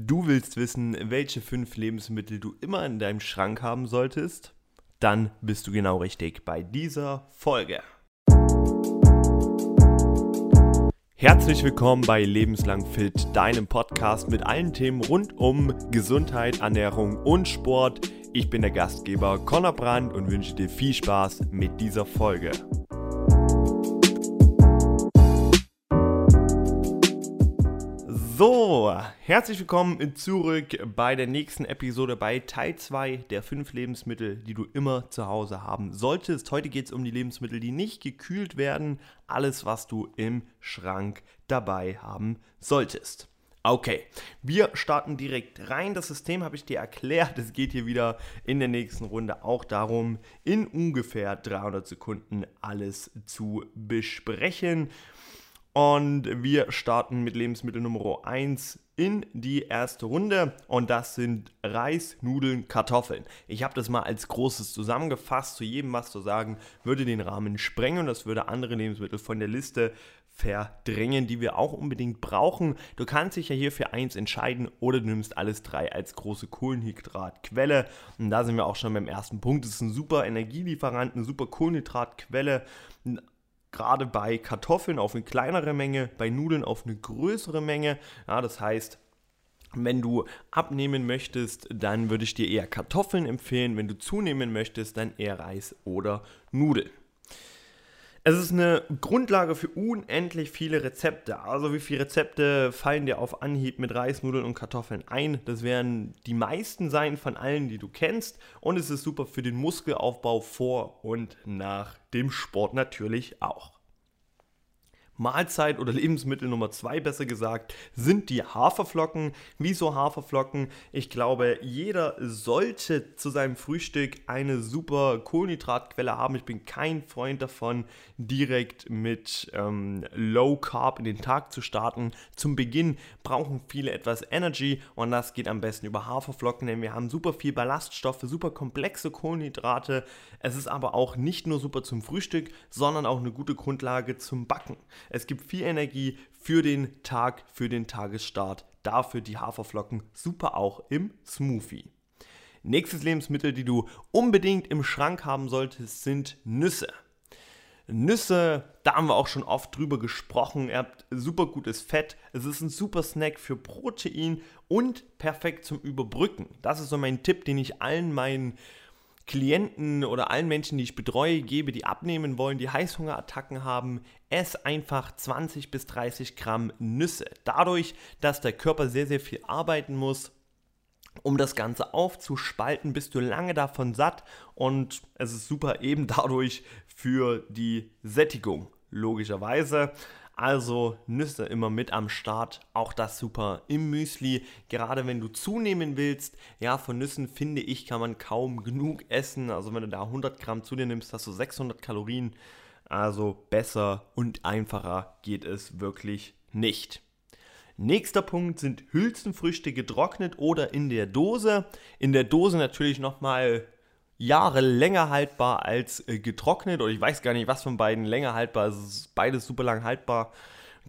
Du willst wissen, welche fünf Lebensmittel du immer in deinem Schrank haben solltest? Dann bist du genau richtig bei dieser Folge. Herzlich willkommen bei Lebenslang Fit, deinem Podcast mit allen Themen rund um Gesundheit, Ernährung und Sport. Ich bin der Gastgeber Conor Brandt und wünsche dir viel Spaß mit dieser Folge. So, herzlich willkommen zurück bei der nächsten Episode bei Teil 2 der 5 Lebensmittel, die du immer zu Hause haben solltest. Heute geht es um die Lebensmittel, die nicht gekühlt werden. Alles, was du im Schrank dabei haben solltest. Okay, wir starten direkt rein. Das System habe ich dir erklärt. Es geht hier wieder in der nächsten Runde auch darum, in ungefähr 300 Sekunden alles zu besprechen. Und wir starten mit Lebensmittel Nummer 1 in die erste Runde und das sind Reis, Nudeln, Kartoffeln. Ich habe das mal als großes zusammengefasst, zu jedem was zu sagen, würde den Rahmen sprengen und das würde andere Lebensmittel von der Liste verdrängen, die wir auch unbedingt brauchen. Du kannst dich ja hier für eins entscheiden oder du nimmst alles drei als große Kohlenhydratquelle. Und da sind wir auch schon beim ersten Punkt. Es ist ein super Energielieferant, eine super Kohlenhydratquelle gerade bei Kartoffeln auf eine kleinere Menge, bei Nudeln auf eine größere Menge. Ja, das heißt, wenn du abnehmen möchtest, dann würde ich dir eher Kartoffeln empfehlen. Wenn du zunehmen möchtest, dann eher Reis oder Nudeln. Es ist eine Grundlage für unendlich viele Rezepte. Also wie viele Rezepte fallen dir auf Anhieb mit Reis, Nudeln und Kartoffeln ein? Das werden die meisten sein von allen, die du kennst. Und es ist super für den Muskelaufbau vor und nach dem Sport natürlich auch. Mahlzeit oder Lebensmittel Nummer zwei besser gesagt, sind die Haferflocken. Wieso Haferflocken? Ich glaube, jeder sollte zu seinem Frühstück eine super Kohlenhydratquelle haben. Ich bin kein Freund davon, direkt mit ähm, Low Carb in den Tag zu starten. Zum Beginn brauchen viele etwas Energy und das geht am besten über Haferflocken, denn wir haben super viel Ballaststoffe, super komplexe Kohlenhydrate. Es ist aber auch nicht nur super zum Frühstück, sondern auch eine gute Grundlage zum Backen. Es gibt viel Energie für den Tag, für den Tagesstart. Dafür die Haferflocken super auch im Smoothie. Nächstes Lebensmittel, die du unbedingt im Schrank haben solltest, sind Nüsse. Nüsse, da haben wir auch schon oft drüber gesprochen. Ihr habt super gutes Fett. Es ist ein super Snack für Protein und perfekt zum Überbrücken. Das ist so mein Tipp, den ich allen meinen Klienten oder allen Menschen, die ich betreue, gebe, die abnehmen wollen, die Heißhungerattacken haben, ess einfach 20 bis 30 Gramm Nüsse. Dadurch, dass der Körper sehr, sehr viel arbeiten muss, um das Ganze aufzuspalten, bist du lange davon satt und es ist super eben dadurch für die Sättigung, logischerweise. Also Nüsse immer mit am Start, auch das super im Müsli. Gerade wenn du zunehmen willst, ja, von Nüssen finde ich, kann man kaum genug essen. Also wenn du da 100 Gramm zu dir nimmst, hast du 600 Kalorien. Also besser und einfacher geht es wirklich nicht. Nächster Punkt sind Hülsenfrüchte getrocknet oder in der Dose. In der Dose natürlich nochmal Jahre länger haltbar als äh, getrocknet. Oder ich weiß gar nicht, was von beiden länger haltbar ist. Es beides super lang haltbar.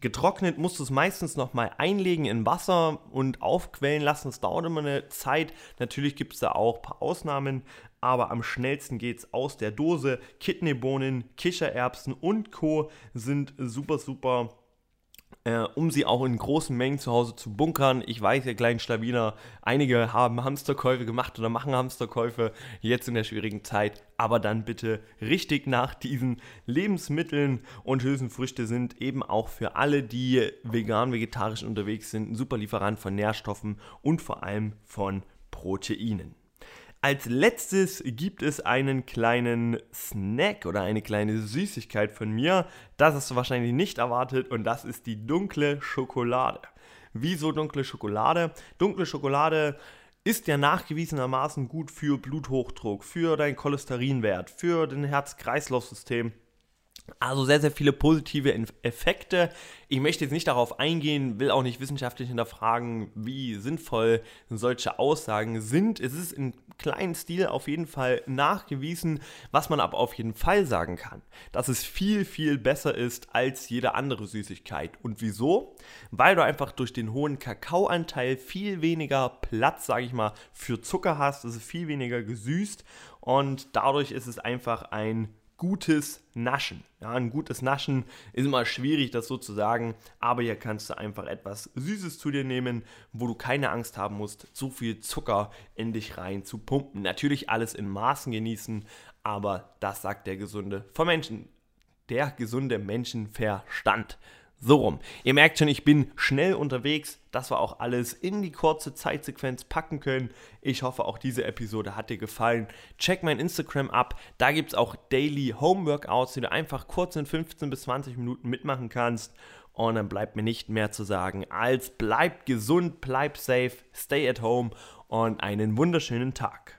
Getrocknet musst du es meistens nochmal einlegen in Wasser und aufquellen lassen. Das dauert immer eine Zeit. Natürlich gibt es da auch ein paar Ausnahmen, aber am schnellsten geht es aus der Dose. Kidneybohnen, Kichererbsen und Co. sind super, super äh, um sie auch in großen Mengen zu Hause zu bunkern. Ich weiß, ihr kleinen Schlawiner, einige haben Hamsterkäufe gemacht oder machen Hamsterkäufe jetzt in der schwierigen Zeit, aber dann bitte richtig nach diesen Lebensmitteln und Hülsenfrüchte sind eben auch für alle, die vegan, vegetarisch unterwegs sind, ein super Lieferant von Nährstoffen und vor allem von Proteinen. Als letztes gibt es einen kleinen Snack oder eine kleine Süßigkeit von mir. Das hast du wahrscheinlich nicht erwartet und das ist die dunkle Schokolade. Wieso dunkle Schokolade? Dunkle Schokolade ist ja nachgewiesenermaßen gut für Bluthochdruck, für deinen Cholesterinwert, für dein Herz-Kreislauf-System. Also sehr, sehr viele positive Effekte. Ich möchte jetzt nicht darauf eingehen, will auch nicht wissenschaftlich hinterfragen, wie sinnvoll solche Aussagen sind. Es ist in kleinen Stil auf jeden Fall nachgewiesen, was man aber auf jeden Fall sagen kann, dass es viel, viel besser ist als jede andere Süßigkeit. Und wieso? Weil du einfach durch den hohen Kakaoanteil viel weniger Platz, sage ich mal, für Zucker hast. Es ist viel weniger gesüßt und dadurch ist es einfach ein gutes Naschen. Ja, ein gutes Naschen ist immer schwierig, das so zu sagen, aber hier kannst du einfach etwas Süßes zu dir nehmen, wo du keine Angst haben musst, zu viel Zucker in dich rein zu pumpen. Natürlich alles in Maßen genießen, aber das sagt der gesunde vom Menschen, der gesunde Menschenverstand. So rum. Ihr merkt schon, ich bin schnell unterwegs, dass wir auch alles in die kurze Zeitsequenz packen können. Ich hoffe, auch diese Episode hat dir gefallen. Check mein Instagram ab. Da gibt es auch Daily Home Workouts, die du einfach kurz in 15 bis 20 Minuten mitmachen kannst. Und dann bleibt mir nicht mehr zu sagen, als bleib gesund, bleib safe, stay at home und einen wunderschönen Tag.